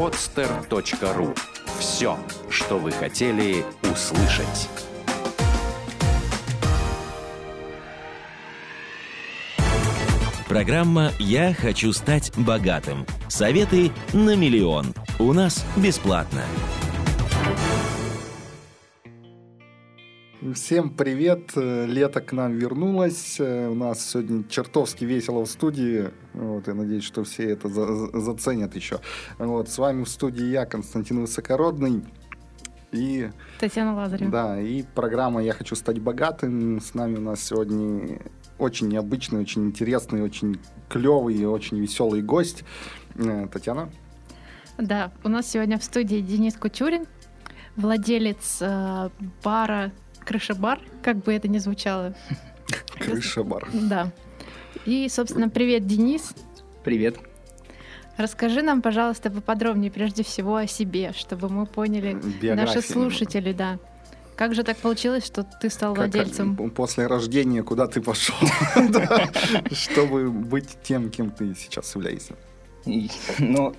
podster.ru. Все, что вы хотели услышать. Программа «Я хочу стать богатым». Советы на миллион. У нас бесплатно. Всем привет! Лето к нам вернулось. У нас сегодня чертовски весело в студии. Вот, я надеюсь, что все это за заценят еще. Вот, с вами в студии я, Константин Высокородный. И, Татьяна Лазарева. Да, и программа «Я хочу стать богатым». С нами у нас сегодня очень необычный, очень интересный, очень клевый и очень веселый гость. Э, Татьяна? Да, у нас сегодня в студии Денис Кутюрин, владелец э, бара «Крыша-бар», как бы это ни звучало. «Крыша-бар». Да. И, собственно, привет, Денис. Привет. Расскажи нам, пожалуйста, поподробнее прежде всего о себе, чтобы мы поняли, Биография наши слушатели, да. Как же так получилось, что ты стал как, владельцем? После рождения куда ты пошел, чтобы быть тем, кем ты сейчас являешься? Ну,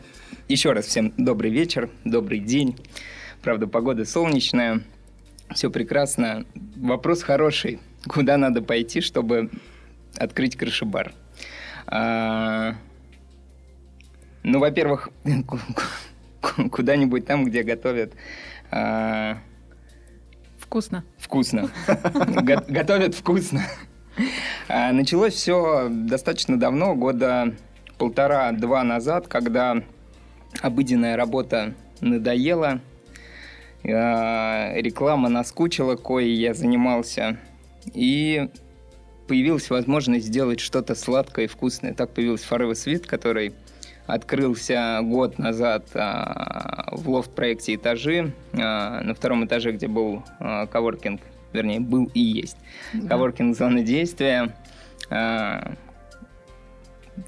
еще раз всем добрый вечер, добрый день. Правда, погода солнечная, все прекрасно. Вопрос хороший. Куда надо пойти, чтобы открыть крышебар? А, ну, во-первых, куда-нибудь там, где готовят а, Вкусно. Вкусно. Готовят вкусно. А, началось все достаточно давно, года полтора-два назад, когда обыденная работа надоела, реклама наскучила, кое я занимался, и появилась возможность сделать что-то сладкое и вкусное. Так появился Forever Sweet, который открылся год назад а, в лофт-проекте «Этажи», а, на втором этаже, где был а, коворкинг, вернее, был и есть да. коворкинг зоны действия. А,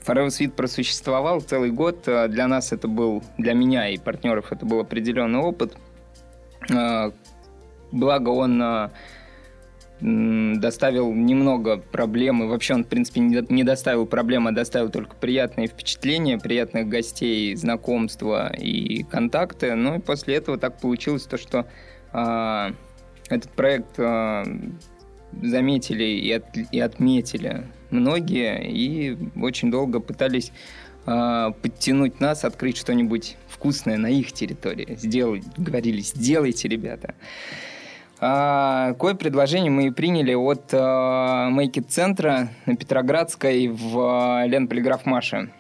Forever Suite просуществовал целый год. Для нас это был, для меня и партнеров это был определенный опыт. А, благо он а, доставил немного проблем, и вообще он, в принципе, не доставил проблем, а доставил только приятные впечатления, приятных гостей, знакомства и контакты. Ну и после этого так получилось то, что э, этот проект э, заметили и, от, и отметили многие, и очень долго пытались подтянуть нас, открыть что-нибудь вкусное на их территории. Сделать, говорили, сделайте, ребята. А, кое предложение мы приняли от а, Make It центра на Петроградской в а, Лен Полиграф Маши.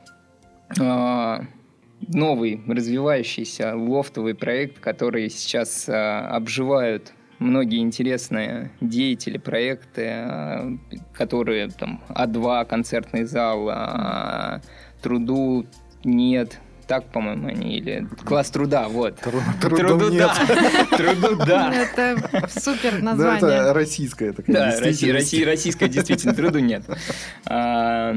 А, новый развивающийся лофтовый проект, который сейчас а, обживают многие интересные деятели, проекты, а, которые там А2, концертный зал, а, Труду нет, так, по-моему, они, или класс труда, вот. Труду, труду нет. Да. Труду да. Это супер название. Да, это российское такое. Да, Россия, Россия, российское действительно, труду нет. А,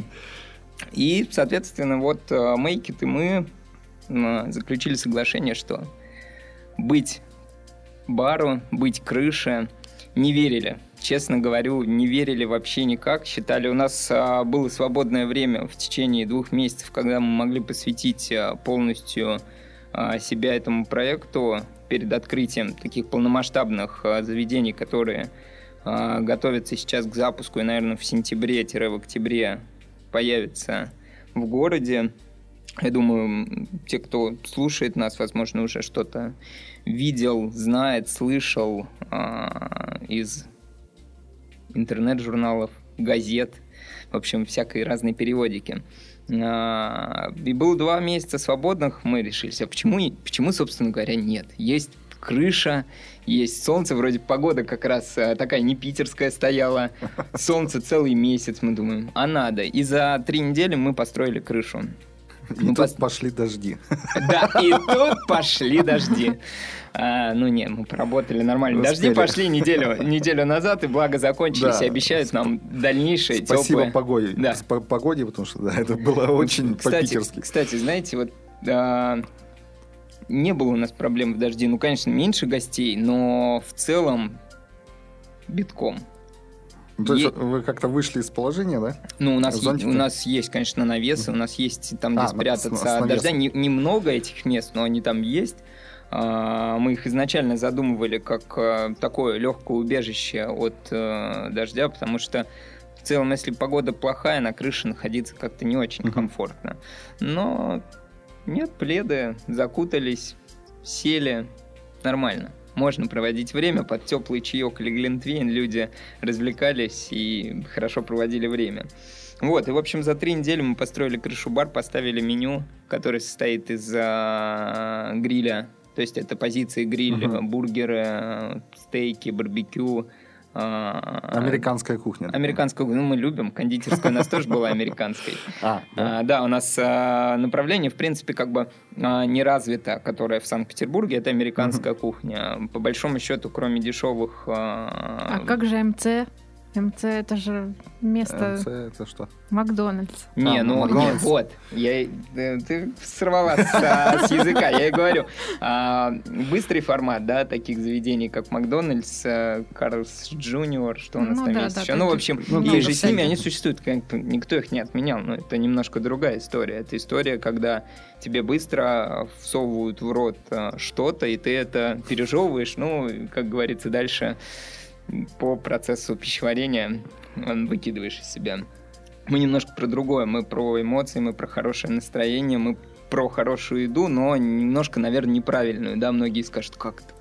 и, соответственно, вот Мейкит и мы заключили соглашение, что быть бару, быть крыше не верили честно говорю, не верили вообще никак. Считали, у нас а, было свободное время в течение двух месяцев, когда мы могли посвятить а, полностью а, себя этому проекту перед открытием таких полномасштабных заведений, которые готовятся сейчас к запуску и, наверное, в сентябре-в октябре появятся в городе. Я думаю, те, кто слушает нас, возможно, уже что-то видел, знает, слышал а, из интернет-журналов, газет, в общем, всякой разной периодики. А, и было два месяца свободных, мы решились, а почему, почему, собственно говоря, нет? Есть крыша, есть солнце, вроде погода как раз а, такая не питерская стояла, солнце целый месяц, мы думаем, а надо. И за три недели мы построили крышу. И мы тут пос... пошли дожди. Да, и тут пошли дожди. А, ну не, мы поработали нормально. Успели. Дожди пошли неделю, неделю назад, и благо закончились, да. и обещают нам дальнейшее Спасибо теплое... погоде. Да. Погоде, потому что да, это было очень кстати, по-питерски. Кстати, знаете, вот а, не было у нас проблем в дожди. Ну, конечно, меньше гостей, но в целом битком. Ну, то есть вы как-то вышли из положения, да? Ну, у нас, есть, у нас есть, конечно, навесы, у нас есть там, где а, спрятаться от дождя. Немного этих мест, но они там есть. А, мы их изначально задумывали как э, такое легкое убежище от э, дождя, потому что в целом, если погода плохая, на крыше находиться как-то не очень комфортно. Но нет, пледы, закутались, сели, нормально можно проводить время под теплый чаек или глинтвейн. Люди развлекались и хорошо проводили время. Вот, и, в общем, за три недели мы построили крышу-бар, поставили меню, которое состоит из а, гриля. То есть это позиции гриль, uh-huh. бургеры, стейки, барбекю, а, Американская кухня. Американскую, ну, мы любим. Кондитерская у нас тоже была американской. А, да? А, да, у нас направление, в принципе, как бы не развито, которое в Санкт-Петербурге, это американская кухня. По большому счету, кроме дешевых... А как же МЦ? МЦ это же место... МЦ это что? Макдональдс. Не, а, ну Макдональдс. Не, вот, я, э, ты сорвалась с, языка, я и говорю. А, быстрый формат, да, таких заведений, как Макдональдс, э, Карлс Джуниор, что у нас ну, там есть еще. Ну, в общем, и же с ними они существуют, никто их не отменял, но это немножко другая история. Это история, когда тебе быстро всовывают в рот э, что-то, и ты это пережевываешь, ну, как говорится, дальше по процессу пищеварения он выкидываешь из себя. Мы немножко про другое, мы про эмоции, мы про хорошее настроение, мы про хорошую еду, но немножко, наверное, неправильную, да, многие скажут, как это?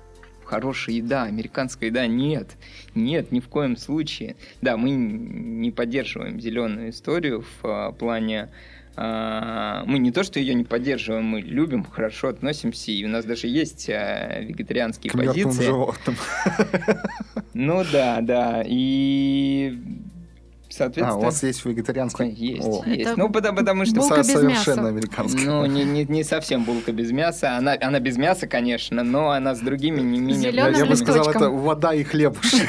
Хорошая еда, американская еда, нет, нет, ни в коем случае. Да, мы не поддерживаем зеленую историю в а, плане мы не то, что ее не поддерживаем, мы любим, хорошо относимся, и у нас даже есть а, вегетарианские К позиции. животным. Ну да, да, и соответственно... А, у вас есть вегетарианская? Есть, О. есть. Это ну, потому, потому что... Булка без совершенно мяса. американская. Ну, не, не, не совсем булка без мяса. Она, она без мяса, конечно, но она с другими не менее... Зеленым Я бы сказал, это вода и хлебушек.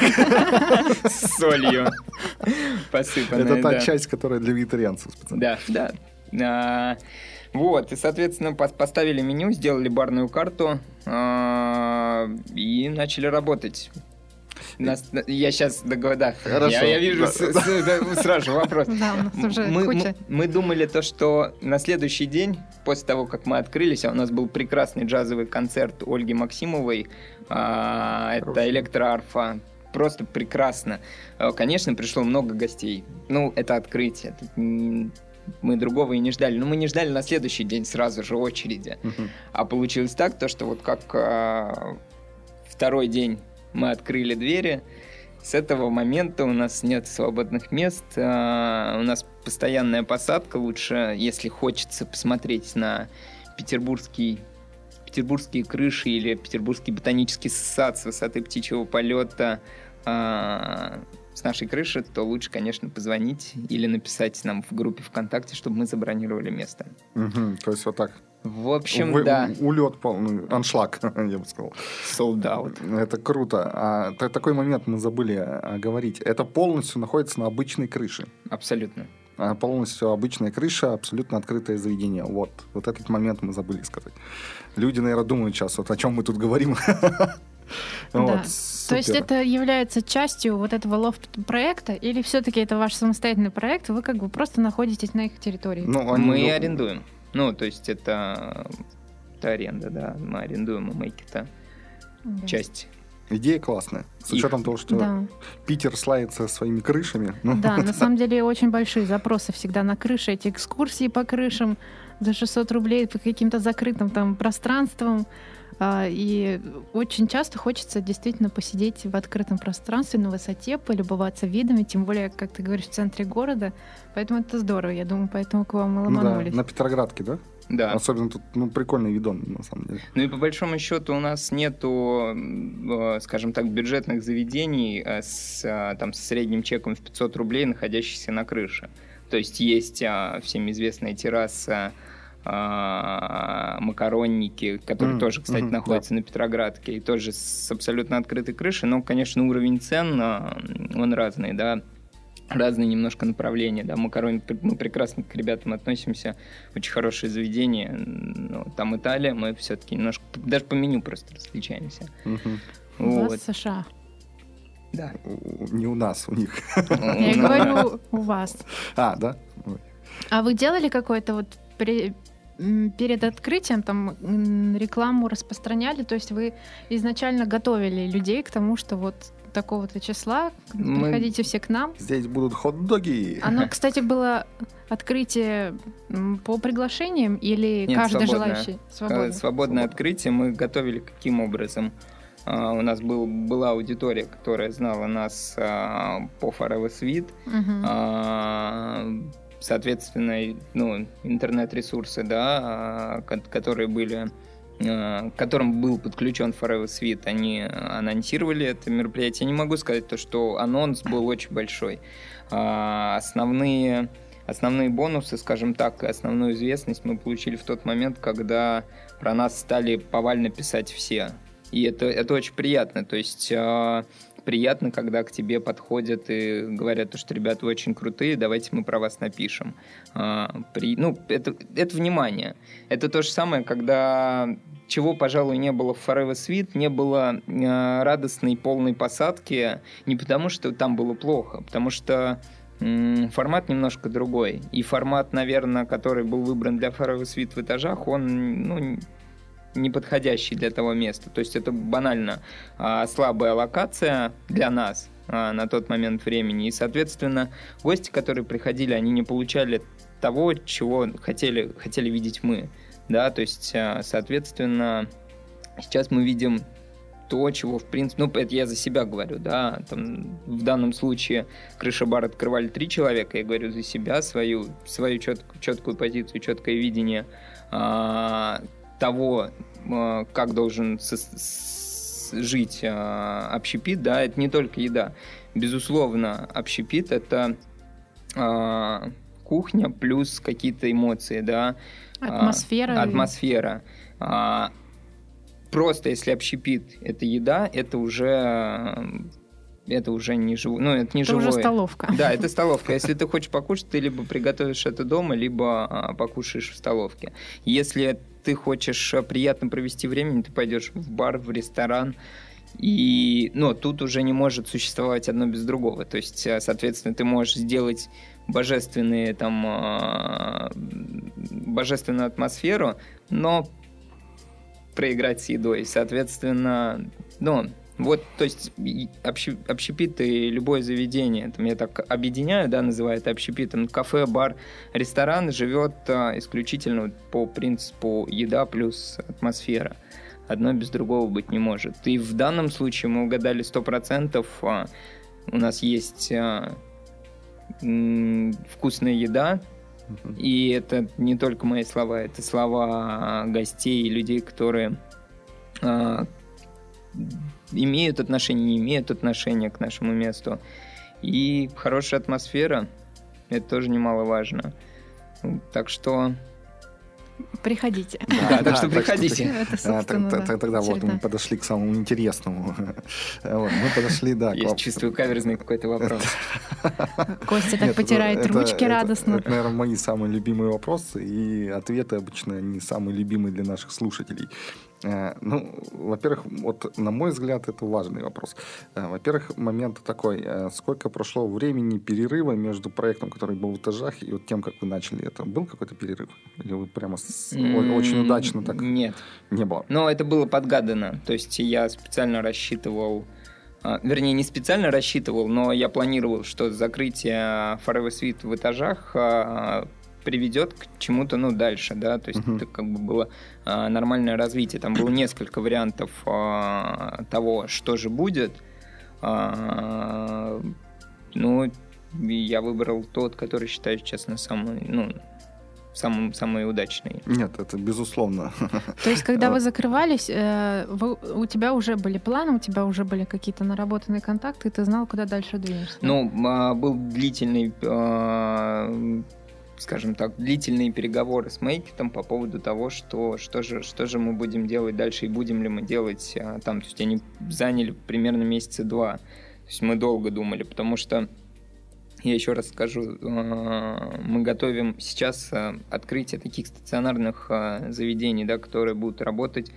С солью посыпанная, Это та часть, которая для вегетарианцев. Да, да. А, вот, и, соответственно, поставили меню, сделали барную карту а, и начали работать. Нас, я сейчас договорю, Хорошо. Я, я вижу да, с, да. С, сразу вопрос. Да, у нас уже мы, куча. Мы, мы думали то, что на следующий день, после того, как мы открылись, а у нас был прекрасный джазовый концерт Ольги Максимовой, а, это электроарфа, просто прекрасно. А, конечно, пришло много гостей. Ну, это открытие. Мы другого и не ждали. Но мы не ждали на следующий день сразу же очереди. Uh-huh. А получилось так, то, что вот как а, второй день мы открыли двери. С этого момента у нас нет свободных мест, а, у нас постоянная посадка. Лучше, если хочется посмотреть на петербургский петербургские крыши или петербургский ботанический сад с высоты птичьего полета а, с нашей крыши, то лучше, конечно, позвонить или написать нам в группе ВКонтакте, чтобы мы забронировали место. Угу, то есть вот так. В общем, Вы, да. Улет полный, аншлаг, я бы сказал. Sold out. Это круто. А такой момент мы забыли а, говорить. Это полностью находится на обычной крыше. Абсолютно. А полностью обычная крыша, абсолютно открытое заведение. Вот, вот этот момент мы забыли сказать. Люди, наверное, думают сейчас, вот о чем мы тут говорим. Да. То есть это является частью вот этого лофт-проекта, или все-таки это ваш самостоятельный проект, вы как бы просто находитесь на их территории? Ну, мы арендуем. Ну, то есть это, это аренда, да. Мы арендуем у Мейкита да. часть. Идея классная. С учетом Их. того, что да. Питер славится своими крышами. Ну. Да, на самом деле очень большие запросы всегда на крыши. Эти экскурсии по крышам за 600 рублей по каким-то закрытым там пространствам. А, и очень часто хочется действительно посидеть в открытом пространстве на высоте, полюбоваться видами, тем более, как ты говоришь, в центре города. Поэтому это здорово, я думаю, поэтому к вам и ломанулись. Ну, да, на Петроградке, да? Да. Особенно тут ну, прикольный видон, на самом деле. Ну и по большому счету у нас нету, э, скажем так, бюджетных заведений э, с, э, там, с средним чеком в 500 рублей, находящихся на крыше. То есть есть а, всем известная терраса макаронники, которые mm, тоже, кстати, mm, находятся да. на Петроградке, и тоже с абсолютно открытой крышей, но, конечно, уровень цен, а, он разный, да, разные немножко направления, да, макароны, мы прекрасно к ребятам относимся, очень хорошее заведение, но там Италия, мы все-таки немножко, даже по меню просто различаемся. Mm-hmm. Вот. У вас США. Да. Не у нас, у них. Я говорю у вас. А, да? А вы делали какой-то вот при, перед открытием там рекламу распространяли? То есть вы изначально готовили людей к тому, что вот такого-то числа. Мы... Приходите все к нам. Здесь будут хот-доги. Оно, кстати, было открытие по приглашениям или Нет, каждый свободное. желающий? Свободное. Свободное открытие мы готовили каким образом? Uh, у нас был, была аудитория, которая знала нас uh, по Forever Suite. Uh-huh. Uh, соответственно, ну, интернет-ресурсы, да, которые были Э, к которым был подключен Forever Suite, они анонсировали это мероприятие. Я не могу сказать то, что анонс был очень большой. А, основные, основные бонусы, скажем так, основную известность мы получили в тот момент, когда про нас стали повально писать все. И это, это очень приятно. То есть а, приятно, когда к тебе подходят и говорят, что, ребята, очень крутые, давайте мы про вас напишем. А, при, ну, это, это внимание. Это то же самое, когда чего, пожалуй, не было в Forever Suite, не было э, радостной полной посадки, не потому что там было плохо, потому что формат немножко другой. И формат, наверное, который был выбран для Forever Suite в этажах, он ну, неподходящий для того места. То есть это банально а, слабая локация для нас а, на тот момент времени. И, соответственно, гости, которые приходили, они не получали того, чего хотели, хотели видеть мы. Да, то есть, а, соответственно, сейчас мы видим то, чего, в принципе, ну, это я за себя говорю, да, там, в данном случае крыша бар открывали три человека, я говорю за себя, свою, свою четкую, четкую позицию, четкое видение а, того, а, как должен жить а, общепит, да, это не только еда. Безусловно, общепит — это а, кухня плюс какие-то эмоции, да. Атмосфера. А, атмосфера. А, просто если общепит — это еда, это уже это уже не живое. Ну, это не это живое. уже столовка. Да, это столовка. Если ты хочешь покушать, ты либо приготовишь это дома, либо покушаешь в столовке. Если ты хочешь а, приятно провести время, ты пойдешь в бар, в ресторан. И, ну, тут уже не может существовать одно без другого. То есть, а, соответственно, ты можешь сделать божественные там а, божественную атмосферу, но проиграть с едой. Соответственно, ну, вот, то есть общепит и любое заведение, там я так объединяю, да, называю это общепитом, кафе, бар, ресторан живет а, исключительно по принципу еда плюс атмосфера. Одно без другого быть не может. И в данном случае мы угадали 100%. А, у нас есть а, м, вкусная еда, и это не только мои слова, это слова гостей и людей, которые а, имеют отношение, не имеют отношения к нашему месту. И хорошая атмосфера, это тоже немаловажно. Так что Приходите. Да, так что приходите. Тогда вот мы подошли к самому интересному. Мы подошли, да. Я чувствую каверзный какой-то вопрос. Костя так потирает ручки радостно. Это, наверное, мои самые любимые вопросы, и ответы обычно не самые любимые для наших слушателей. Э, ну, во-первых, вот на мой взгляд, это важный вопрос. Э, во-первых, момент такой, э, сколько прошло времени перерыва между проектом, который был в этажах, и вот тем, как вы начали это? Был какой-то перерыв? Или вы прямо с... mm-hmm. очень удачно так? Нет. Не было? Но это было подгадано. То есть я специально рассчитывал а, вернее, не специально рассчитывал, но я планировал, что закрытие Forever Suite в этажах а, приведет к чему-то, ну, дальше, да, то есть uh-huh. это как бы было а, нормальное развитие. Там было несколько вариантов а, того, что же будет. А, ну, я выбрал тот, который считаю, честно, самый, ну, самым, самый удачный. Нет, это безусловно. То есть, когда вы закрывались, э, вы, у тебя уже были планы, у тебя уже были какие-то наработанные контакты, и ты знал, куда дальше двинешься? Ну, был длительный скажем так, длительные переговоры с Мейкетом по поводу того, что, что, же, что же мы будем делать дальше и будем ли мы делать а, там. То есть они заняли примерно месяца два. То есть мы долго думали, потому что я еще раз скажу, а, мы готовим сейчас а, открытие таких стационарных заведений, да, которые будут работать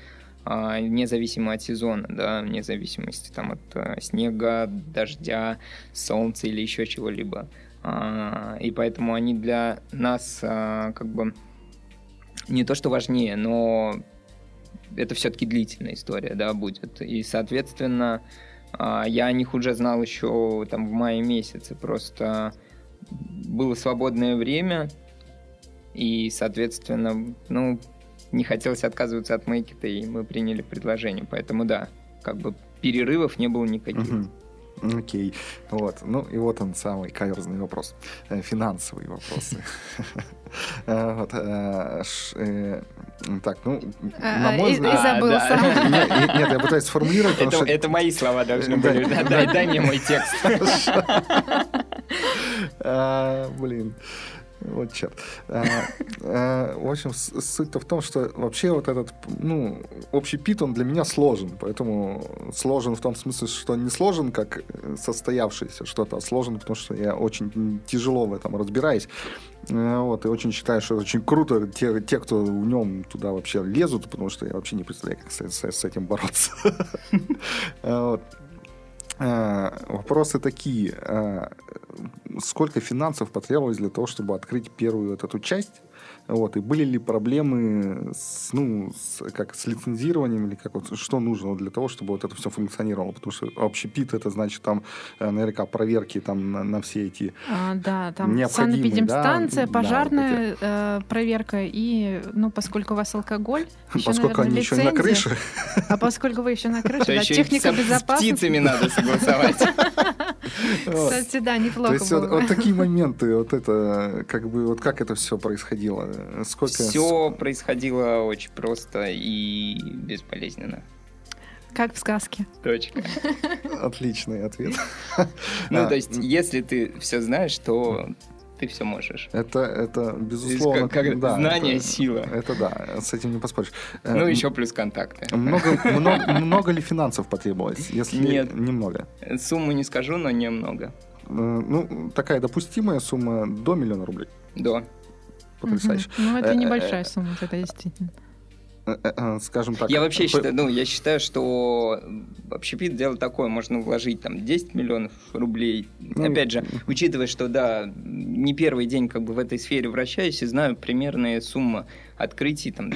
а, независимо от сезона, да, вне зависимости там, от а, снега, дождя, солнца или еще чего-либо. А, и поэтому они для нас как бы не то что важнее, но это все-таки длительная история, да, будет. И, соответственно, я о них уже знал еще там в мае месяце, просто было свободное время, и, соответственно, ну, не хотелось отказываться от мейкета, и мы приняли предложение. Поэтому да, как бы перерывов не было никаких. Угу. Окей. Вот. Ну и вот он самый каверзный вопрос. Э, финансовые вопросы. Э, вот. Э, так, ну, на мой взгляд... И забыл сам. Нет, я пытаюсь сформулировать, Это мои слова должны были. Дай мне мой текст. Блин. Вот черт. А, а, в общем, суть-то в том, что вообще вот этот, ну, общий пит, он для меня сложен. Поэтому сложен в том смысле, что не сложен как состоявшийся что-то, а сложен, потому что я очень тяжело в этом разбираюсь. А, вот, и очень считаю, что очень круто те, те, кто в нем туда вообще лезут, потому что я вообще не представляю, как с, с этим бороться. Вот. Вопросы такие сколько финансов потребовалось для того, чтобы открыть первую вот эту часть вот, и были ли проблемы с, ну, с, как, с лицензированием или как вот, что нужно для того, чтобы вот это все функционировало? Потому что общепит это значит там э, наверняка проверки там на, на все эти а, Да, там санэпидемстанция, да, пожарная да, вот э, проверка и, ну, поскольку у вас алкоголь, еще, Поскольку наверное, они лицензия, еще на крыше. А поскольку вы еще на крыше, да, техника безопасности. С птицами надо согласовать. Кстати, да, неплохо То есть вот такие моменты, вот это, как бы, вот как это все происходило? Сколько... Все происходило очень просто и безболезненно. Как в сказке. Точка. Отличный ответ. Ну, то есть, если ты все знаешь, то ты все можешь. Это, это безусловно. Как, как да, знание, это, сила. Это да, с этим не поспоришь. Ну, еще плюс контакты. Много, много, много ли финансов потребовалось? Если Нет. Немного. Сумму не скажу, но немного. Ну, такая допустимая сумма до миллиона рублей. До потрясающе. Угу. Ну, это э, небольшая э, сумма, это действительно э, скажем так. Я вообще считаю, ну, я считаю, что общепит дело такое, можно вложить там 10 миллионов рублей. Ну, Опять же, учитывая, что да, не первый день как бы в этой сфере вращаюсь и знаю примерные суммы открытий там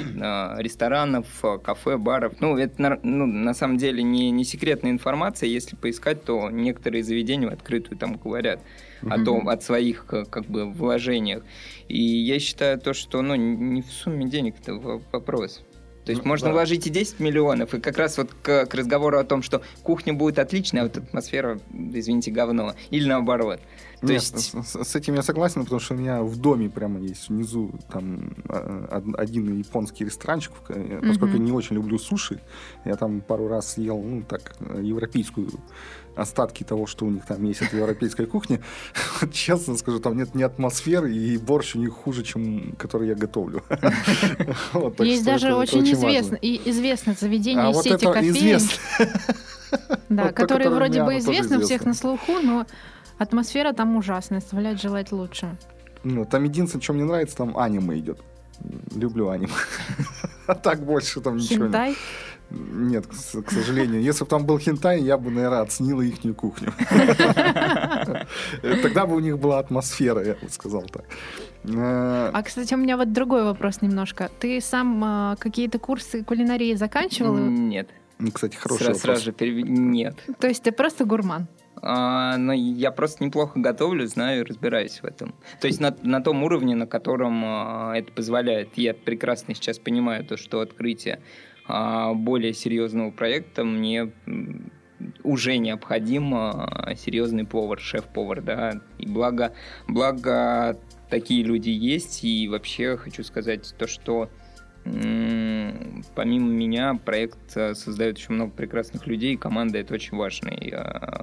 ресторанов, кафе, баров. Ну, это ну, на самом деле не, не секретная информация. Если поискать, то некоторые заведения в открытую там говорят о том, от своих как бы вложениях. И я считаю то, что ну, не в сумме денег это вопрос. То есть ну, можно да. вложить и 10 миллионов, и как раз вот к, к разговору о том, что кухня будет отличная, а вот атмосфера, извините, говно. Или наоборот. То Нет, есть... с, с этим я согласен, потому что у меня в доме прямо есть внизу там а, один японский ресторанчик, поскольку mm-hmm. я не очень люблю суши, я там пару раз съел, ну так, европейскую остатки того, что у них там есть от европейской кухни. Честно скажу, там нет ни атмосферы, и борщ у них хуже, чем который я готовлю. Есть даже очень известное заведение из сети кофеин. Да, которые вроде бы известны всех на слуху, но атмосфера там ужасная, оставляет желать лучше. Ну, там единственное, что мне нравится, там аниме идет. Люблю аниме. А так больше там ничего нет. Нет, к, сожалению. Если бы там был хентай, я бы, наверное, оценила их кухню. Тогда бы у них была атмосфера, я бы сказал так. Э, а, кстати, у меня вот другой вопрос немножко. Ты сам а, какие-то курсы кулинарии заканчивал? Нет. Кстати, хороший сразу, вопрос. Сразу же. Нет. То есть ты просто гурман? А, но я просто неплохо готовлю, знаю и разбираюсь в этом. То есть на, на том уровне, на котором а, это позволяет. Я прекрасно сейчас понимаю то, что открытие а, более серьезного проекта мне уже необходим а, серьезный повар, шеф-повар, да, и благо, благо такие люди есть, и вообще хочу сказать то, что помимо меня проект а, создает еще много прекрасных людей, и команда это очень важный,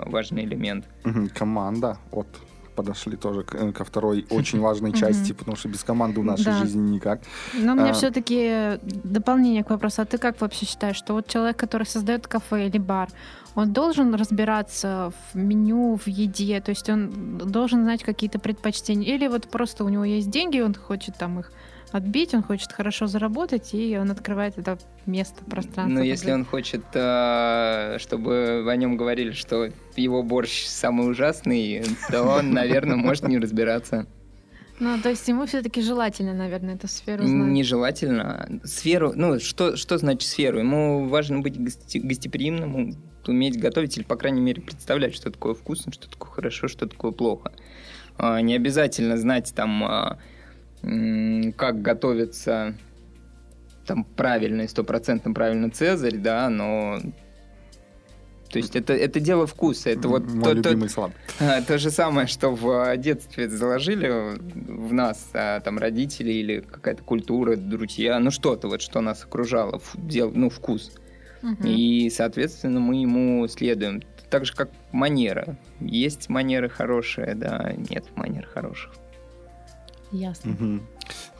важный элемент. Команда, вот подошли тоже э, ко второй очень важной части, потому что без команды в нашей жизни никак. Но у меня а, все-таки дополнение к вопросу. А ты как вообще считаешь, что вот человек, который создает кафе или бар, он должен разбираться в меню, в еде, то есть он должен знать какие-то предпочтения, или вот просто у него есть деньги, он хочет там их отбить, он хочет хорошо заработать, и он открывает это место, пространство. Ну, если он хочет, э, чтобы о нем говорили, что его борщ самый ужасный, то он, наверное, может не разбираться. Ну, то есть ему все-таки желательно, наверное, эту сферу знать. Нежелательно. Сферу, ну, что, что значит сферу? Ему важно быть гости, гостеприимным, уметь готовить или, по крайней мере, представлять, что такое вкусно, что такое хорошо, что такое плохо. А, не обязательно знать там, а, как готовится там правильно и стопроцентно правильно Цезарь, да, но то есть это, это дело вкуса. Это вот Мой то, любимый то, салат. То же самое, что в детстве заложили в нас, а, там, родители или какая-то культура, друзья, ну что-то вот, что нас окружало, дел, ну, вкус. Угу. И, соответственно, мы ему следуем. Так же, как манера. Есть манеры хорошие, да, нет манер хороших. Ясно. Угу.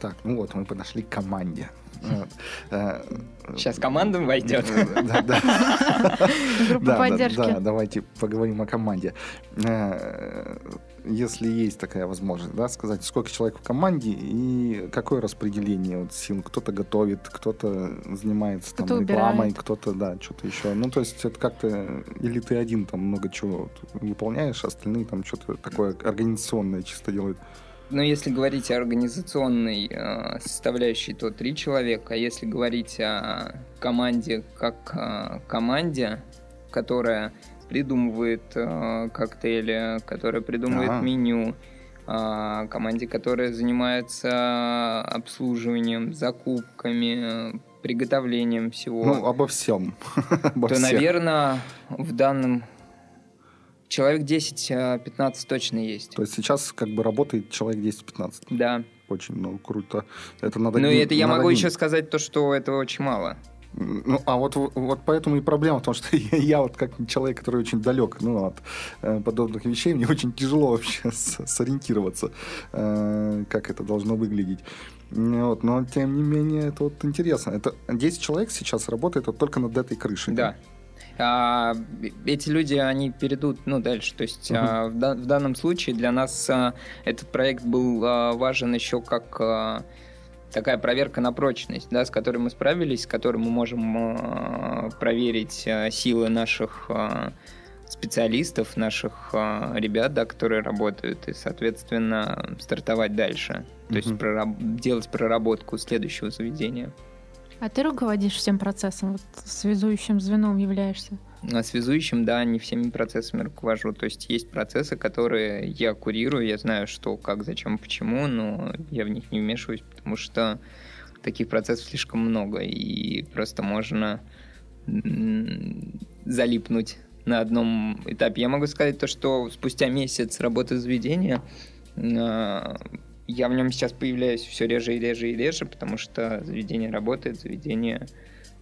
Так, ну вот, мы подошли к команде. Сейчас команда войдет. Да, да. Группа поддержки. Да, давайте поговорим о команде. Э, если есть такая возможность, да, сказать, сколько человек в команде и какое распределение вот сил. Кто-то готовит, кто-то занимается там рекламой, кто-то, да, что-то еще. Ну, то есть это как-то, или ты один там много чего выполняешь, остальные там что-то такое организационное чисто делают. Ну, если говорить о организационной э, составляющей, то три человека. А если говорить о команде как э, команде, которая придумывает э, коктейли, которая придумывает ага. меню, э, команде, которая занимается обслуживанием, закупками, приготовлением всего. Ну, обо всем. обо то, всех. наверное, в данном Человек 10-15 а, точно есть. То есть сейчас как бы работает человек 10-15? Да. Очень, ну, круто. Это надо... Ну, это я могу еще сказать то, что этого очень мало. Ну, а вот, вот поэтому и проблема в том, что я, я вот как человек, который очень далек ну, от э, подобных вещей, мне очень тяжело вообще с, сориентироваться, э, как это должно выглядеть. Вот, но, тем не менее, это вот интересно. Это 10 человек сейчас работает вот только над этой крышей. Да. А, эти люди, они перейдут ну, дальше. То есть uh-huh. а, в, в данном случае для нас а, этот проект был а, важен еще как а, такая проверка на прочность, да, с которой мы справились, с которой мы можем а, проверить а, силы наших а, специалистов, наших а, ребят, да, которые работают, и, соответственно, стартовать дальше. То uh-huh. есть прораб- делать проработку следующего заведения. А ты руководишь всем процессом, вот связующим звеном являешься? А связующим, да, не всеми процессами руковожу. То есть есть процессы, которые я курирую, я знаю, что, как, зачем, почему, но я в них не вмешиваюсь, потому что таких процессов слишком много, и просто можно залипнуть на одном этапе. Я могу сказать то, что спустя месяц работы заведения а, я в нем сейчас появляюсь все реже и реже и реже, потому что заведение работает, заведение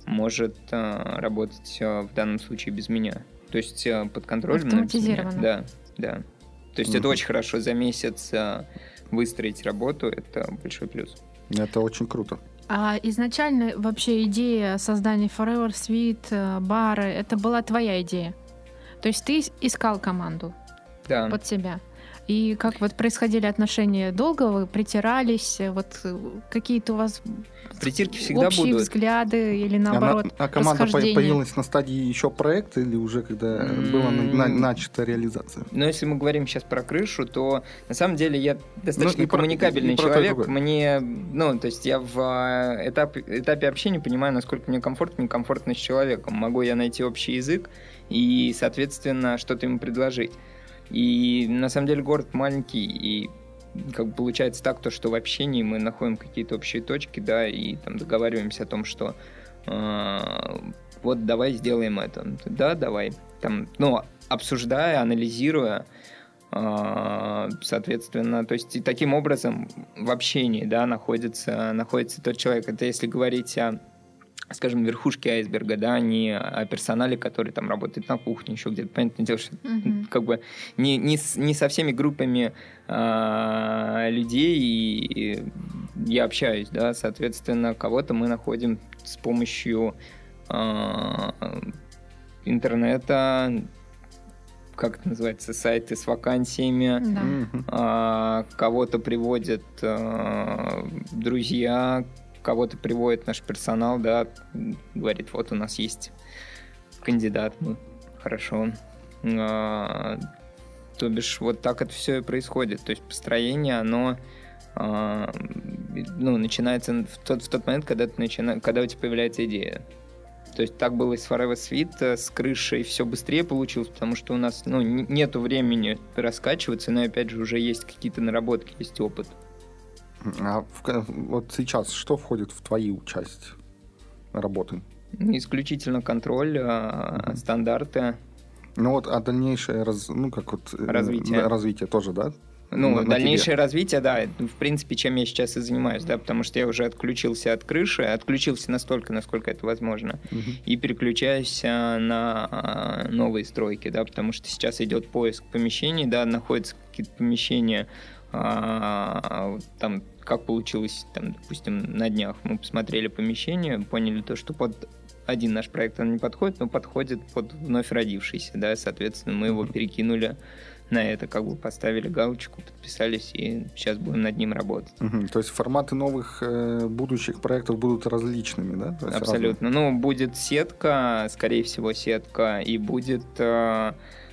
может э, работать э, в данном случае без меня. То есть э, под контролем. Автоматизированно. Да, да. То есть mm-hmm. это очень хорошо. За месяц э, выстроить работу это большой плюс. Это очень круто. А изначально вообще идея создания Forever Sweet, э, бара, это была твоя идея? То есть ты искал команду да. под себя? И как вот происходили отношения? Долго вы притирались? Вот э, какие-то у вас Притирки всегда общие будут. взгляды или наоборот А, а команда появилась на стадии еще проекта или уже когда mm-hmm. была на, на, начата реализация? Но если мы говорим сейчас про крышу, то на самом деле я достаточно ну, коммуникабельный про, человек. Мне, ну, то есть я в а, этапе, этапе общения понимаю, насколько мне комфортно, некомфортно с человеком. Могу я найти общий язык и, соответственно, что-то ему предложить. И на самом деле город маленький, и как получается так, то, что в общении мы находим какие-то общие точки, да, и там договариваемся о том, что э, вот давай сделаем это. Да, давай. Там, ну, обсуждая, анализируя, э, соответственно, то есть и таким образом в общении, да, находится, находится тот человек. Это если говорить о скажем, верхушки айсберга, да, не о персонале, который там работает на кухне, еще где-то. Понятное дело, что mm-hmm. как бы не, не, с, не со всеми группами а, людей и, я общаюсь, да, соответственно, кого-то мы находим с помощью а, интернета, как это называется, сайты с вакансиями. Да. А, кого-то приводят а, друзья, кого-то приводит наш персонал, да, говорит, вот у нас есть кандидат, ну, хорошо. А, то бишь, вот так это все и происходит. То есть построение, оно а, ну, начинается в тот, в тот момент, когда, ты начина... когда у тебя появляется идея. То есть так было и с Forever Sweet, э, с крышей все быстрее получилось, потому что у нас ну, нету времени раскачиваться, но опять же уже есть какие-то наработки, есть опыт. А в вот сейчас что входит в твою часть работы? Исключительно контроль, Мгм. стандарты. Ну вот, а дальнейшее раз, ну как вот э, Развитие. развитие тоже, да? Ну, На- на дальнейшее развитие, да, в принципе, чем я сейчас и занимаюсь, да, потому что я уже отключился от крыши, отключился настолько, насколько это возможно, Мгм. и переключаюсь а, на а, новые стройки, да, потому что сейчас идет поиск помещений, да, находятся какие-то помещения, а, там, как получилось, там, допустим, на днях мы посмотрели помещение, поняли то, что под один наш проект он не подходит, но подходит под вновь родившийся, да, соответственно, мы его перекинули на это, как бы поставили галочку, подписались, и сейчас будем над ним работать. Мгм. То есть форматы новых э, будущих проектов будут различными, да? То есть Абсолютно. Ну, будет сетка, скорее всего, сетка, и будет э,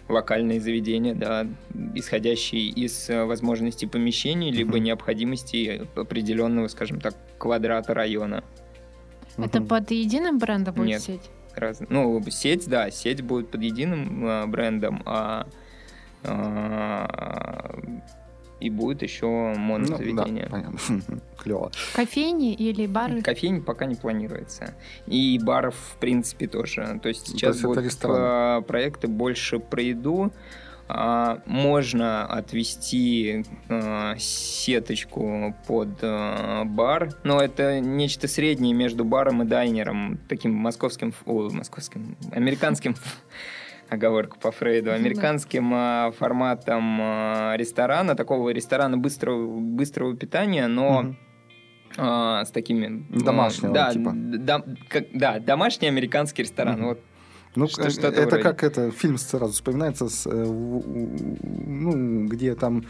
локальные заведения, да, исходящие из э, возможностей помещений, либо необходимости определенного, скажем так, квадрата района. Это Мгм. под единым брендом будет Нет. сеть? Раз- Ну, сеть, да, сеть будет под единым э, брендом, а, а, и будет еще Ну, да, монозаведение. понятно. Клево. Кофейни или бары? Кофейни пока не планируется. И баров, в принципе, тоже. То есть То сейчас есть это будут э, проекты больше про еду. А, можно отвести э, сеточку под бар, но это нечто среднее между баром и дайнером, таким московским, ой, московским, американским оговорка по Фрейду, Да. американским э, форматом э, ресторана, такого ресторана быстрого, быстрого питания, но Мгм. а, с такими... Домашнего да, типа. д- дом- как- да, домашний американский ресторан. Мгм. Вот. Ну, Что- э, это вроде. как это фильм сразу вспоминается, с, э, ну, где там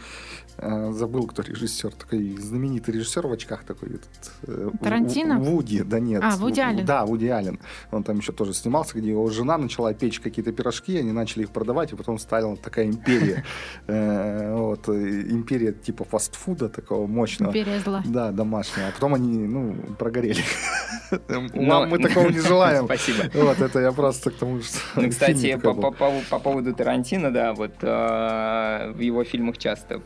э, забыл, кто режиссер, такой знаменитый режиссер в очках такой. Этот, Тарантино? Вуди, да нет. А, Вуди Аллен. Да, Вуди Аллен. Он там еще тоже снимался, где его жена начала печь какие-то пирожки, они начали их продавать, и потом стала такая империя. Вот, империя типа фастфуда такого мощного. Империя зла. Да, домашняя. А потом они, ну, прогорели. Вам мы такого не желаем. Спасибо. Вот, это я просто к тому, что... Ну, кстати, по, по- по- по поводу Тарантино, да, вот э, в его фильмах часто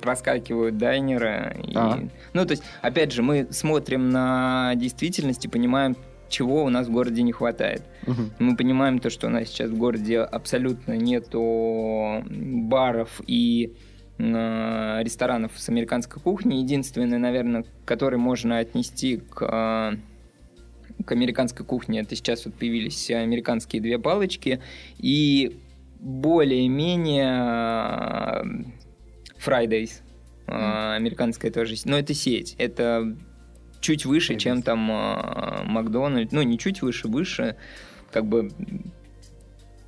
проскакивают дайнеры. и- Ага. Ну, то есть, опять же, мы смотрим на действительность и понимаем, чего у нас в городе не хватает. Мгм. Мы понимаем то, что у нас сейчас в городе абсолютно нету баров и э, ресторанов с американской кухней. Единственное, наверное, который можно отнести к, э, к американской кухне, это сейчас вот появились американские две палочки и более-менее э, Fridays. Э, Американская тоже. Но это сеть. Это чуть выше, Fridays. чем там э, Макдональдс. Ну, не чуть выше, выше. Как бы...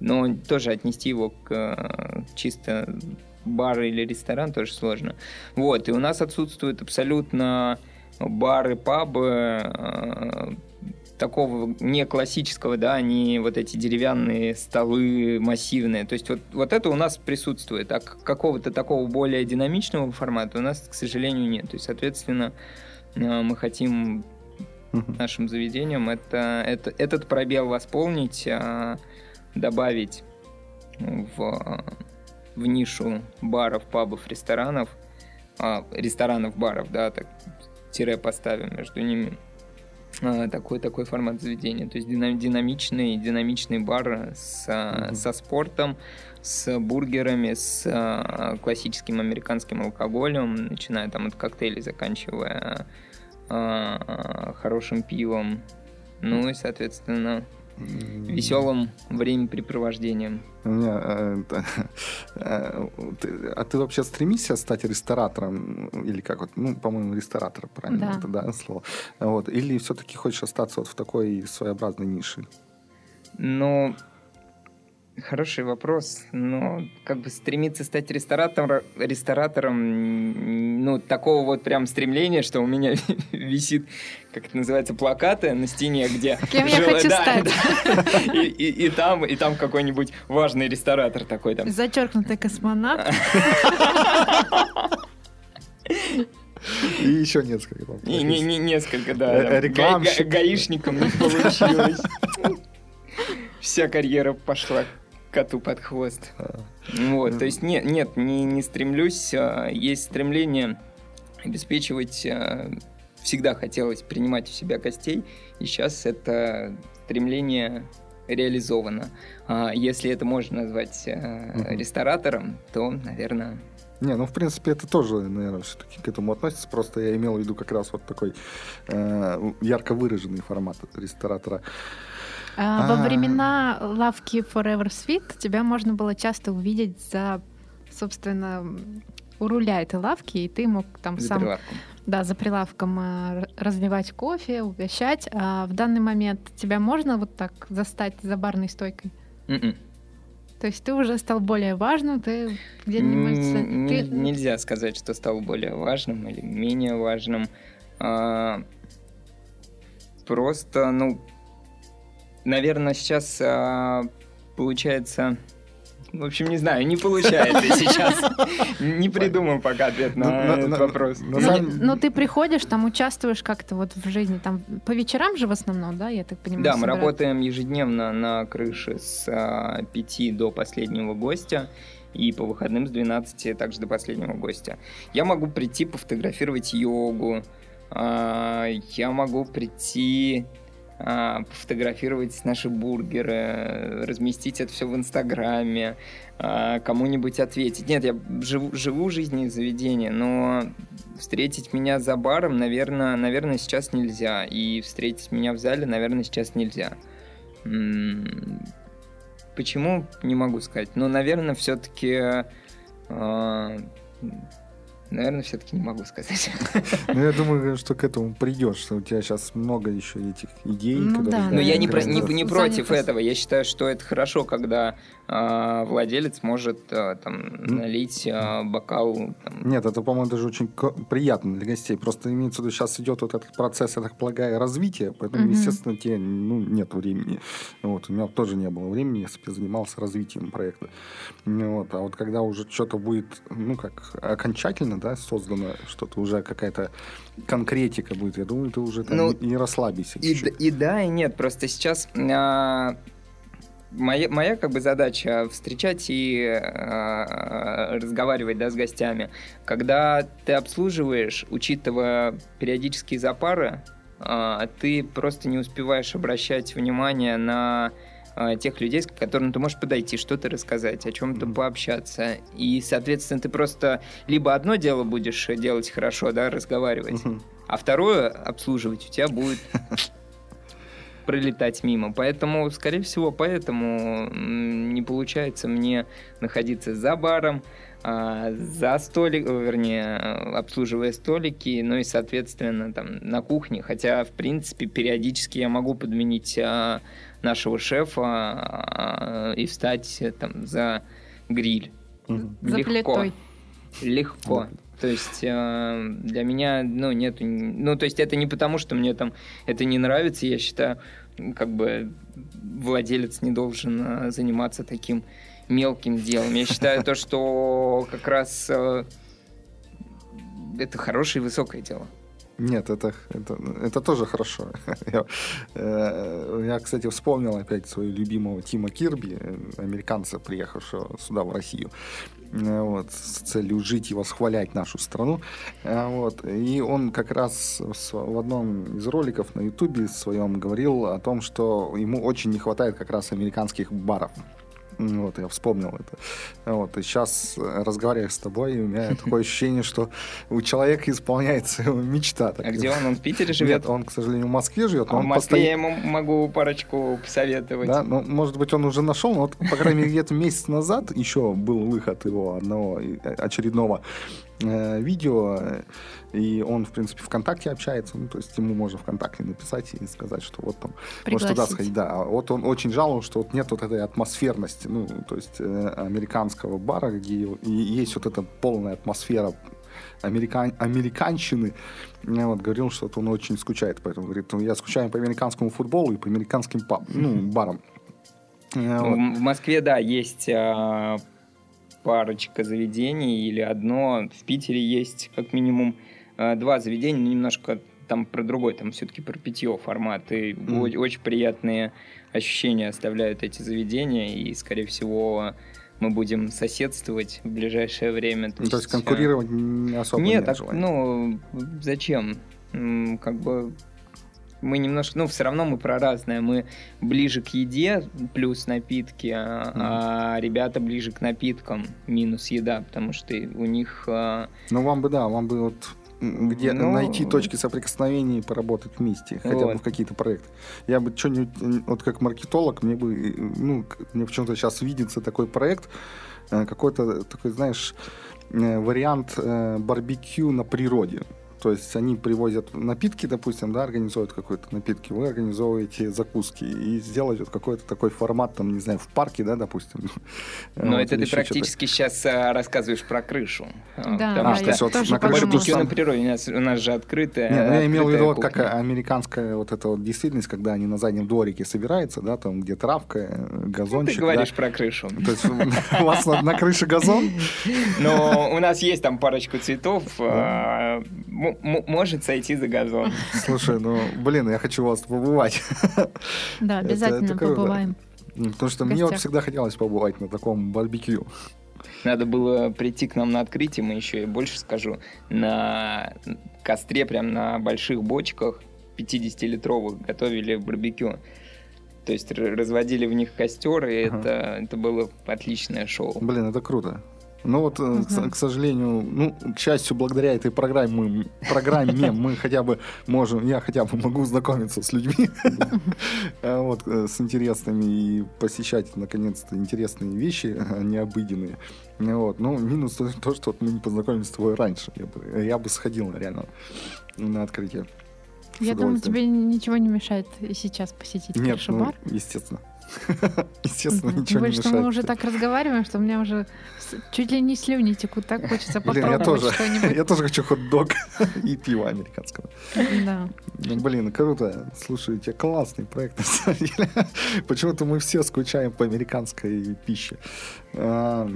Но тоже отнести его к чисто бар или ресторан тоже сложно. Вот, и у нас отсутствуют абсолютно бары, пабы такого не классического, да, не вот эти деревянные столы массивные. То есть вот, вот это у нас присутствует, а какого-то такого более динамичного формата у нас, к сожалению, нет. То есть, соответственно, э, мы хотим нашим заведениям это, это, этот пробел восполнить, а, добавить в, в нишу баров, пабов, ресторанов, а, ресторанов, баров, да, так тире поставим между ними. А, такой, такой формат заведения. То есть дина- динамичный, динамичный бар с, Мгм. со спортом, с бургерами, с а, классическим американским алкоголем, начиная там от коктейлей, заканчивая хорошим пивом. Ну и, соответственно. Веселым времяпрепровождением. Э, э, а ты вообще стремишься стать ресторатором? Или как вот? Ну, по-моему, ресторатор, правильно? Да. Это, да, слово. Вот. Или все-таки хочешь остаться вот в такой своеобразной нише? Но Хороший вопрос, но как бы стремиться стать ресторатором, ресторатором, ну, такого вот прям стремления, что у меня висит, как это называется, плакаты на стене, где... Кем я хочу да, стать. да. И, и- и там, и там какой-нибудь важный ресторатор такой там. Зачеркнутый космонавт. И еще несколько. там. Не, не- не- несколько, да. Э, рекламщик. га- Гаишником не получилось. Вся карьера пошла коту под хвост. А. Вот, то есть нет, нет, не, не стремлюсь. а, Есть стремление обеспечивать. а, Всегда хотелось принимать у себя гостей, и сейчас это стремление реализовано. А Если это можно назвать ресторатором, то, наверное, Не, ну, в принципе, это тоже, наверное, все-таки к этому относится. Просто я имел в виду как раз вот такой э, ярко выраженный формат ресторатора. А, Во А. времена лавки Forever Sweet тебя можно было часто увидеть за, собственно, у руля этой лавки, и ты мог там за сам, прилавком. да, за прилавком р- разливать кофе, угощать. А в данный момент тебя можно вот так застать за барной стойкой? Мгм. То есть ты уже стал более важным, ты где-нибудь... Ты- Нельзя сказать, что стал более важным или менее важным. А, Просто, ну, наверное, сейчас а, получается... В общем, не знаю, не получается сейчас. Не придумал пока ответ Ну, на этот на- вопрос. на Ну, самом- ну, ты приходишь, там участвуешь как-то вот в жизни, там по вечерам же в основном, да, я так понимаю? Да, мы работаем ежедневно на крыше с а, 5 до последнего гостя и по выходным с 12 также до последнего гостя. Я могу прийти пофотографировать йогу, а, я могу прийти а, пофотографировать наши бургеры, разместить это все в Инстаграме, а, кому-нибудь ответить. Нет, я живу, живу жизнью заведения, но встретить меня за баром, наверное, наверное, сейчас нельзя. И встретить меня в зале, наверное, сейчас нельзя. Почему? Не могу сказать. Но, наверное, все-таки... Наверное, все-таки не могу сказать. Ну, я думаю, что к этому придешь, что у тебя сейчас много еще этих идей. Ну да, Но я не, про- не, не против занятость. этого. Я считаю, что это хорошо, когда а, владелец может а, там, налить а, бокал. там, Нет, это, по-моему, даже очень приятно для гостей. Просто имеется в виду, сейчас идет вот этот процесс, я так полагаю, развития, поэтому, Мгм. естественно, тебе ну, нет времени. Вот, у меня тоже не было времени, если бы я занимался развитием проекта. Ну, Вот, а вот когда уже что-то будет, ну, как окончательно, да, создано, что-то уже какая-то конкретика будет, я думаю, ты уже там Ну, не, не расслабишься. И, д- и да, и нет. Просто сейчас а, моя, моя как бы задача встречать и а, разговаривать да, с гостями. Когда ты обслуживаешь, учитывая периодические запары, а, ты просто не успеваешь обращать внимание на а, тех людей, с которым ты можешь подойти, что-то рассказать, о чем-то Мгм. пообщаться. И, соответственно, ты просто либо одно дело будешь делать хорошо, да, разговаривать, Мгм. а второе обслуживать у тебя будет пролетать мимо. Поэтому, скорее всего, поэтому не получается мне находиться за баром, а, за столик, э, вернее, э, обслуживая столики, ну и, соответственно, там на кухне. Хотя, в принципе, периодически я могу подменить а, нашего шефа а, и встать э, там за гриль. За Легко. плитой. Легко. То есть э, для меня, ну, нет, ну, то есть это не потому, что мне там это не нравится, я считаю, как бы владелец не должен э, заниматься таким мелким делом. Я считаю то, что как раз э, это хорошее и высокое дело. Нет, это, это, это тоже хорошо. Я, э, я, кстати, вспомнил опять своего любимого Тима Кирби, э, американца, приехавшего сюда, в Россию, э, вот, с целью жить и восхвалять нашу страну. Вот, и он как раз в одном из роликов на Ютубе своем говорил о том, что ему очень не хватает как раз американских баров. Вот, я вспомнил это. Вот, и сейчас, э, разговаривая с тобой, у меня такое ощущение, что у человека исполняется его мечта. А где он? Он в Питере Нет, живет? он, к сожалению, в Москве живет. А в Москве я ему могу парочку посоветовать. Да, ну, может быть, он уже нашел, но вот, по крайней мере, где-то месяц назад еще был выход его одного и- э, очередного. э, видео, и он, в принципе, ВКонтакте общается, ну, то есть ему можно ВКонтакте написать и сказать, что вот там, может туда сходить, да. А вот он очень жаловал, что вот нет вот этой атмосферности, ну, то есть э, американского бара, где и есть вот эта полная атмосфера американ, американщины, я вот говорил, что он очень скучает, поэтому говорит, «Ну, я скучаю по американскому футболу и по американским паб, ну, барам. Вот. В Москве, да, есть а, парочка заведений или одно. В Питере есть как минимум два заведения, но немножко там про другой, там все-таки про питье формат. И mm. очень приятные ощущения оставляют эти заведения, и, скорее всего, мы будем соседствовать в ближайшее время. То, ну, есть, то есть конкурировать не особо нет, нет так, желания. ну, зачем? Как бы мы немножко, ну, все равно мы про разное. Мы ближе к еде, плюс напитки, а, а ребята ближе к напиткам, минус еда, потому что у них... А, ну, вам бы, да, вам бы вот где ну, найти точки соприкосновения и поработать вместе, хотя вот. бы в какие-то проекты. Я бы что-нибудь, вот как маркетолог, мне бы, ну, мне почему-то сейчас видится такой проект, э, какой-то такой, знаешь, э, вариант э, барбекю на природе. То есть они привозят напитки, допустим, да, организуют какой-то напитки, вы организовываете закуски и сделать вот какой-то такой формат, там, не знаю, в парке, да, допустим. Но вот, это ты практически сейчас а, рассказываешь про крышу. Да, Потому что вот на барбекю на природе у нас, у нас же открытая. Нет, ну, я имел в виду вот как американская вот эта вот действительность, когда они на заднем дворике собираются, да, там где травка, газончик. Ты говоришь да. про крышу. То есть у вас на крыше газон? Но у нас есть там парочку цветов, а, может сойти за газон. Слушай, ну, блин, я хочу вас побывать. Да, обязательно побываем. Потому что мне вот всегда хотелось побывать на таком барбекю. Надо было прийти к нам на открытие, мы еще и больше скажу, на костре, прям на больших бочках 50-литровых готовили барбекю. То есть разводили в них костер, и ага. это, это было отличное шоу. Блин, это круто. Ну вот, угу. к, к сожалению, ну, к счастью, благодаря этой программе, программе мы хотя бы можем, я хотя бы могу знакомиться с людьми, а вот, э, с интересными и посещать, наконец-то, интересные вещи, а необыденные. Вот. Ну, минус то, что мы не познакомились с тобой раньше. Я бы, я бы сходил, реально, на открытие. Я думаю, тебе ничего не мешает и сейчас посетить Нет, ну, естественно. Естественно, ничего не мешает. мы уже так разговариваем, что у меня уже чуть ли не слюни текут, так хочется попробовать что-нибудь. Я тоже хочу хот-дог и пиво американского. Да. Ну, блин, круто. Слушай, у тебя классный проект, на самом деле. Почему-то мы все скучаем по американской пище. А,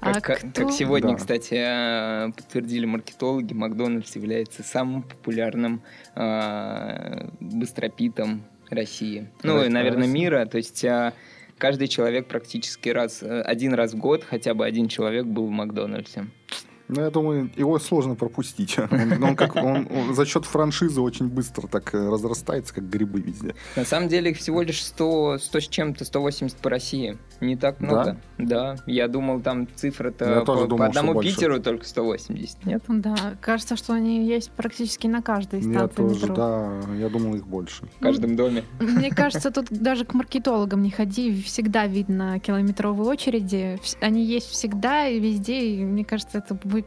а как, кто... как сегодня, да. кстати, э, подтвердили маркетологи, Макдональдс является самым популярным э, быстропитом России. Ну, и, наверное, России. мира. То есть а, каждый человек практически раз, э, один раз в год хотя бы один человек был в Макдональдсе. Ну, я думаю, его сложно пропустить. Он, он как, он, он за счет франшизы очень быстро так э, разрастается, как грибы везде. На самом деле их всего лишь 100, 100 с чем-то, 180 по России. Не так много. Да? Да. Я думал, там цифра-то по, думал, по одному Питеру только 180, нет? Да, кажется, что они есть практически на каждой станции Я тоже, метро. да, я думал, их больше. В каждом доме. Мне кажется, тут даже к маркетологам не ходи, всегда видно километровые очереди. Они есть всегда и везде, и мне кажется, это будет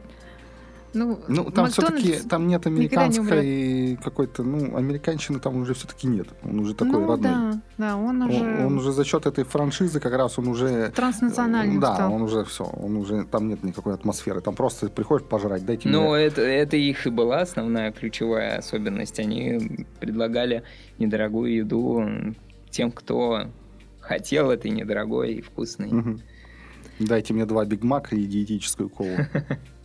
ну, ну там все-таки там нет американской не какой-то, ну, американщины там уже все-таки нет. Он уже такой ну, родной. Да, да, он уже. Он, он уже за счет этой франшизы как раз он уже. Транснациональный. Да, стал. он уже все, он уже там нет никакой атмосферы. Там просто приходишь пожрать, дайте ну, мне. Ну, это, это их и была основная ключевая особенность. Они предлагали недорогую еду тем, кто хотел этой недорогой и вкусной. Угу. Дайте мне два Биг Мака и диетическую колу.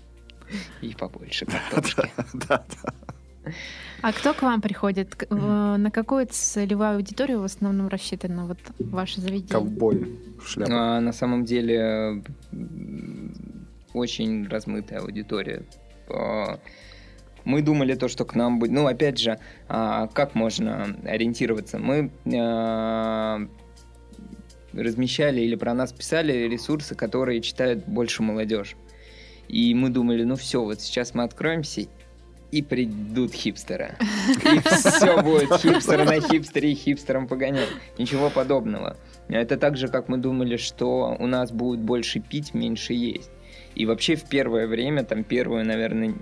И побольше картошки. Да, да. А кто к вам приходит? На какую целевую аудиторию в основном рассчитано вот ваше заведение? Ковбой в шляпе. А, на самом деле очень размытая аудитория. А, мы думали то, что к нам будет... Ну, опять же, а, как можно ориентироваться? Мы размещали или про нас писали ресурсы, которые читают больше молодежь. И мы думали, ну все, вот сейчас мы откроемся, и придут хипстеры. И все будет хипстеры на хипстере и хипстером погонять. Ничего подобного. Это так же, как мы думали, что у нас будет больше пить, меньше есть. И вообще в первое время, там первую, наверное,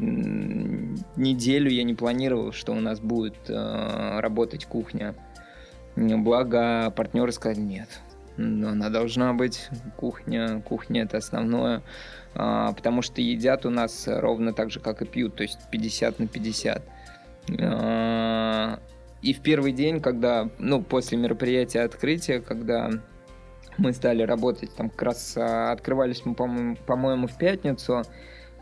неделю я не планировал, что у нас будет э, работать кухня. Благо партнеры сказали, нет, но она должна быть, кухня, кухня это основное, потому что едят у нас ровно так же, как и пьют, то есть 50 на 50. А, и в первый день, когда, ну, после мероприятия открытия, когда мы стали работать, там как раз а, открывались мы, по-моему в пятницу,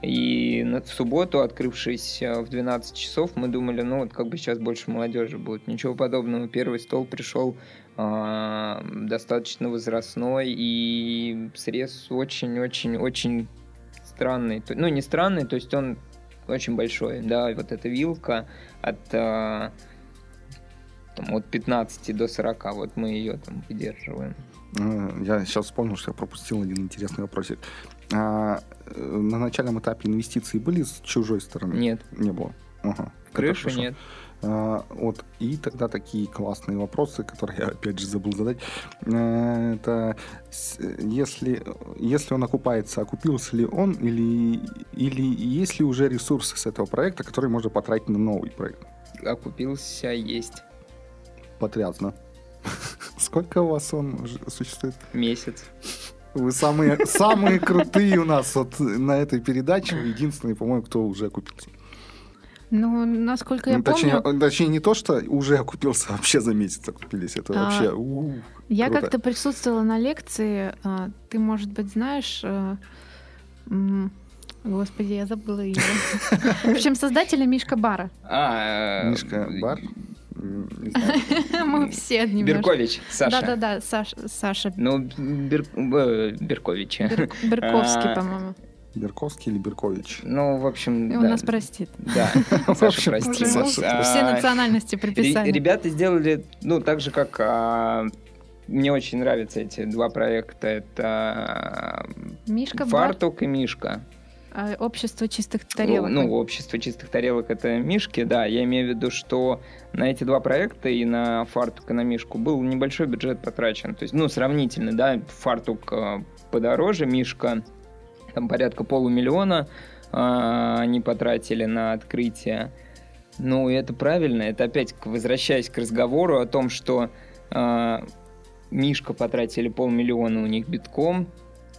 и в субботу, открывшись в 12 часов, мы думали, ну вот как бы сейчас больше молодежи будет. Ничего подобного. Первый стол пришел э, достаточно возрастной, и срез очень-очень-очень странный. Ну, не странный, то есть он очень большой, да, вот эта вилка от, э, там, от 15 до 40, вот мы ее там выдерживаем. Э, я сейчас вспомнил, что я пропустил один интересный вопросик. А, э, на начальном этапе инвестиции были с чужой стороны? Нет. Не было? Ага. Крышу нет. А, вот, и тогда такие классные вопросы, которые я опять же забыл задать. А, это если, если он окупается, окупился ли он, или, или есть ли уже ресурсы с этого проекта, которые можно потратить на новый проект? Окупился, есть. Потрясно. Сколько у вас он существует? Месяц. Вы самые, самые крутые у нас вот на этой передаче. Единственные, по-моему, кто уже окупился. Ну, насколько я ну, точнее, помню... Точнее, не то, что уже окупился, вообще за месяц окупились. Это а, вообще у, Я круто. как-то присутствовала на лекции. А, ты, может быть, знаешь... А, господи, я забыла ее. В общем, создателя Мишка Бара. А, Мишка Бар? Мы все немножко. Беркович, Саша. Да-да-да, Саша. Ну, Беркович. Берковский, по-моему. Берковский или Беркович? Ну, в общем, Он да. нас простит. Да, Саша простит. Все национальности приписали. Ребята сделали, ну, так же, как а, мне очень нравятся эти два проекта. Это Мишка Фартук и Мишка. А, общество чистых тарелок. Ну, общество чистых тарелок это Мишки, да. Я имею в виду, что на эти два проекта и на фартук и на Мишку был небольшой бюджет потрачен. То есть, ну, сравнительно, да, фартук а, подороже, Мишка там порядка полумиллиона а, они потратили на открытие. Ну, это правильно. Это опять возвращаясь к разговору о том, что э, Мишка потратили полмиллиона у них битком,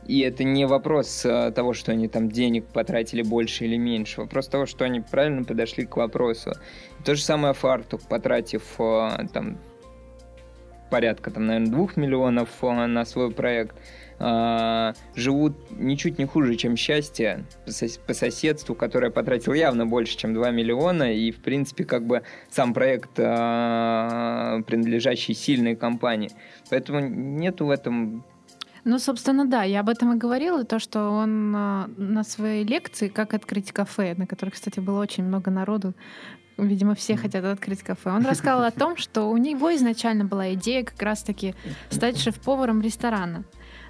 и это не вопрос э, того, что они там денег потратили больше или меньше. Вопрос того, что они правильно подошли к вопросу. То же самое Фартук, потратив э, там порядка, там, наверное, двух миллионов э, на свой проект, э, живут ничуть не хуже, чем счастье по соседству, которое потратил явно больше, чем 2 миллиона, и, в принципе, как бы сам проект, э, принадлежащий сильной компании. Поэтому нету в этом ну, собственно, да, я об этом и говорила, то, что он на своей лекции «Как открыть кафе», на которой, кстати, было очень много народу, Видимо, все хотят открыть кафе. Он рассказал о том, что у него изначально была идея как раз-таки стать шеф-поваром ресторана.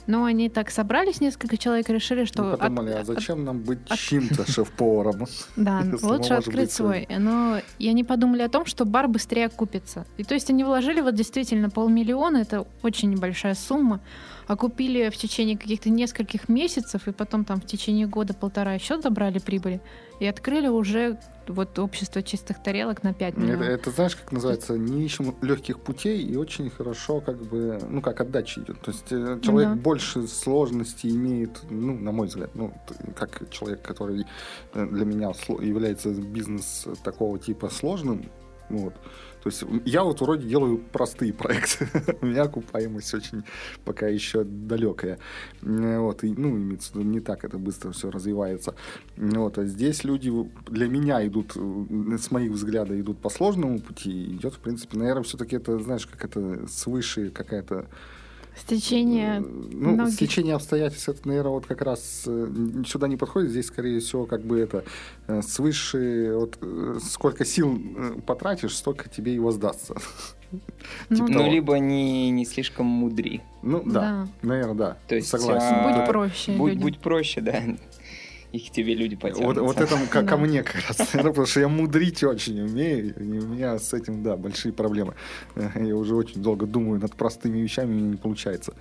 Но они так собрались, несколько человек, решили, что... Мы подумали, от, а зачем от, нам быть от... чьим-то шеф-поваром? Да, лучше открыть свой. Но и они подумали о том, что бар быстрее окупится. И то есть они вложили вот действительно полмиллиона, это очень небольшая сумма, окупили в течение каких-то нескольких месяцев, и потом там в течение года-полтора еще забрали прибыли, и открыли уже вот общество чистых тарелок на 5 миллионов. Это, это знаешь, как называется, не ищем легких путей и очень хорошо как бы, ну как отдача идет. То есть э, человек да. больше сложностей имеет, ну, на мой взгляд, ну, как человек, который э, для меня является бизнес такого типа сложным, вот, то есть я вот вроде делаю простые проекты. У меня окупаемость очень пока еще далекая. Вот, и, ну, не так это быстро все развивается. Вот, а здесь люди для меня идут, с моих взглядов, идут по сложному пути. Идет, в принципе, наверное, все-таки это, знаешь, как это свыше какая-то Стечение ну, многих... стечение обстоятельств, это, наверное, вот как раз э, сюда не подходит. Здесь, скорее всего, как бы это э, свыше, вот э, сколько сил потратишь, столько тебе и воздастся. Ну, типа ну либо не, не слишком мудри. Ну, да, да. наверное, да. То есть, Согласен. А, будь проще. Будь, будь проще, да. Их тебе люди Вот, потянутся. вот это ко, ко мне как раз, Ну, потому что я мудрить очень умею, и у меня с этим, да, большие проблемы. Я уже очень долго думаю над простыми вещами, и не получается.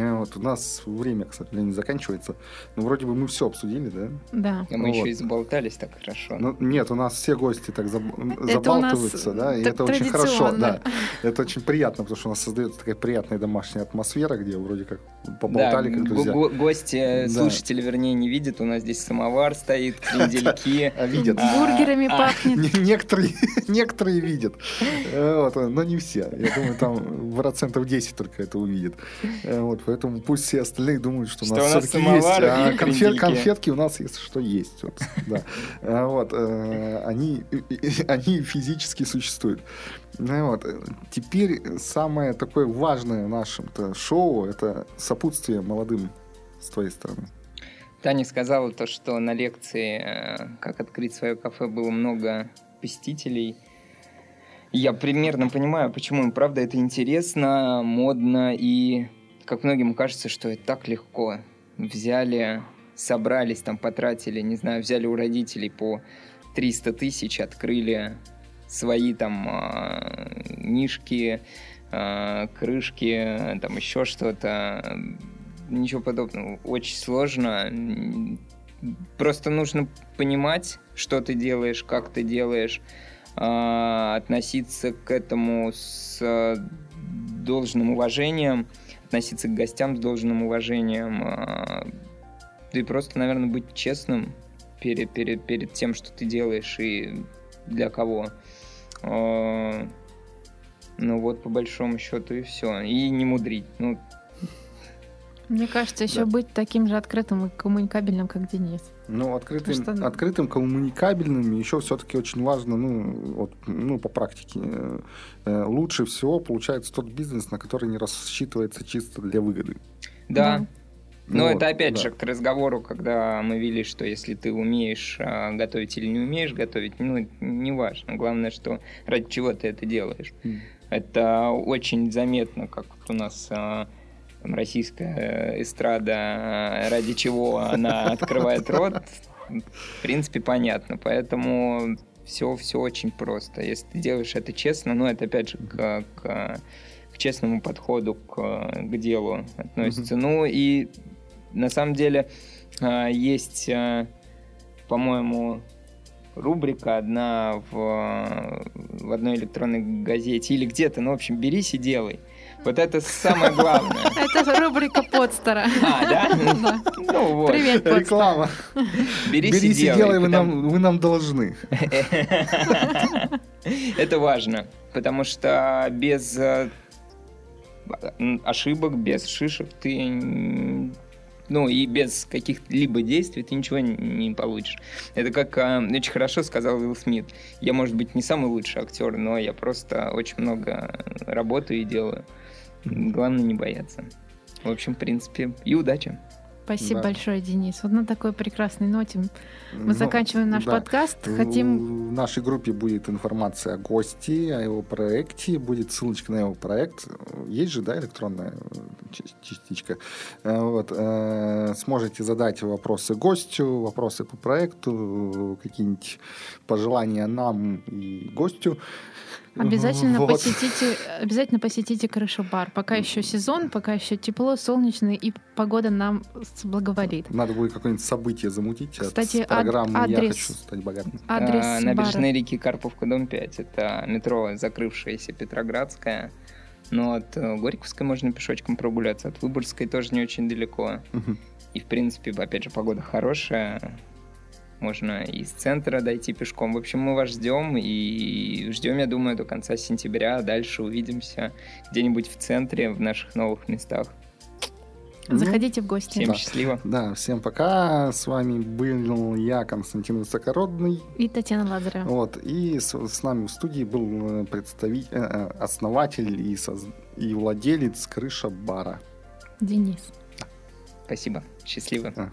Э, Вот у нас время, к сожалению, заканчивается. Ну, вроде бы мы все обсудили, да? Да. А мы Вот. еще и заболтались так хорошо. Ну, нет, у нас все гости так заб- забалтываются, да, и это очень хорошо, да. Это очень приятно, потому что у нас создается такая приятная домашняя атмосфера, где вроде как поболтали, да, как друзья. го- гости, э, Да. слушатели, вернее, не видят. У нас здесь самовар стоит, крендельки. А видят. Бургерами А, пахнет. Не- Некоторые, некоторые видят, Э, вот, но не все. Я думаю, там процентов 10 только это увидят. Э, Вот, поэтому пусть все остальные думают, что, Что у нас все-таки есть. А конфет- конфетки у нас есть, что есть. Вот, да. Э, вот, э, они, они физически существуют. Ну вот. э, Теперь самое такое важное в нашем-то шоу это сопутствие молодым с твоей стороны. Таня сказала то, что на лекции э, «Как открыть свое кафе» было много посетителей. Я примерно понимаю, почему. Правда, это интересно, модно, и как многим кажется, что это так легко. Взяли, собрались, там потратили, не знаю, взяли у родителей по 300 тысяч, открыли свои там а, нишки, а, крышки, там еще что-то. Ничего подобного. Очень сложно. Просто нужно понимать, что ты делаешь, как ты делаешь, а, относиться к этому с должным уважением, относиться к гостям с должным уважением. а, И просто, наверное, быть честным перед, перед, перед тем, что ты делаешь и для кого. А, Ну вот, по большому счету, и все. И не мудрить. Ну, Мне кажется, еще Да. быть таким же открытым и коммуникабельным, как Денис. Ну, открытым, что- открытым, коммуникабельным еще все-таки очень важно, ну, вот, ну, по практике. э, э, Лучше всего получается тот бизнес, на который не рассчитывается чисто для выгоды. да. Да. Но Вот, это опять да. же к разговору, когда мы вели, что если ты умеешь а, готовить или не умеешь готовить, ну, не важно. Главное, что ради чего ты это делаешь. М. Это очень заметно, как вот у нас а, там, российская э, эстрада, а, ради чего она открывает рот, в принципе, понятно. Поэтому все, все очень просто. Если ты делаешь это честно, ну, это опять же к, к- к честному подходу к, к делу относится. Ну, и на самом деле а, есть, а, по-моему, рубрика одна в, в одной электронной газете или где-то, ну, в общем, берись и делай. Вот это самое главное. Это рубрика Подстера. А, да? Ну вот. Привет. Реклама. Берись, и делай, вы потому- нам, вы нам должны. Это важно, потому что без э, ошибок, без шишек ты, ну и без каких-либо действий ты ничего не- не получишь. Это как э, очень хорошо сказал Уилл Смит. Я, может быть, не самый лучший актер, но я просто очень много работаю и делаю. Главное не бояться. В общем, в принципе, и удачи. Спасибо Да. большое, Денис. Вот на такой прекрасной ноте мы Ну, заканчиваем наш да. подкаст. Хотим В нашей группе будет информация о гости, о его проекте, будет ссылочка на его проект. Есть же, да, электронная э, частичка. Э, Вот. э, Сможете задать вопросы гостю, вопросы по проекту, какие-нибудь пожелания нам и гостю. Обязательно Вот. посетите, обязательно посетите крышу бар. Пока еще сезон, пока еще тепло, солнечно и погода нам благоволит. Надо будет какое-нибудь событие замутить Кстати, от программы ад- «Я адрес. хочу стать богатым». Адрес А, бара. Набережной реки Карповка, дом 5. Это метро, закрывшееся Петроградская. Но от э, Горьковской можно пешочком прогуляться, от Выборгской тоже не очень далеко. Мгм. И, в принципе, опять же, погода хорошая. Можно из центра дойти пешком. В общем, мы вас ждем и ждем, я думаю, до конца сентября. А Дальше увидимся где-нибудь в центре, в наших новых местах. Заходите в гости. Всем Да. счастливо. Да, всем пока. С вами был я, Константин Высокородный. И Татьяна Лазарева. Вот, и с, с нами в студии был э, представитель, э, э, основатель и, соз- и владелец крыша бара. Денис. Спасибо. Счастливо. Пока.